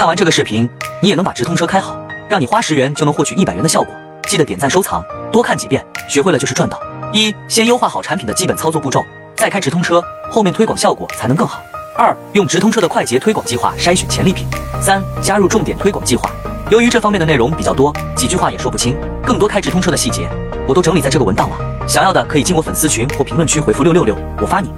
看完这个视频你也能把直通车开好让你花十元就能获取一百元的效果。记得点赞收藏多看几遍学会了就是赚到。一先优化好产品的基本操作步骤再开直通车后面推广效果才能更好。二用直通车的快捷推广计划筛选潜力品。三加入重点推广计划。由于这方面的内容比较多几句话也说不清更多开直通车的细节我都整理在这个文档了。想要的可以进我粉丝群或评论区回复六六六我发你。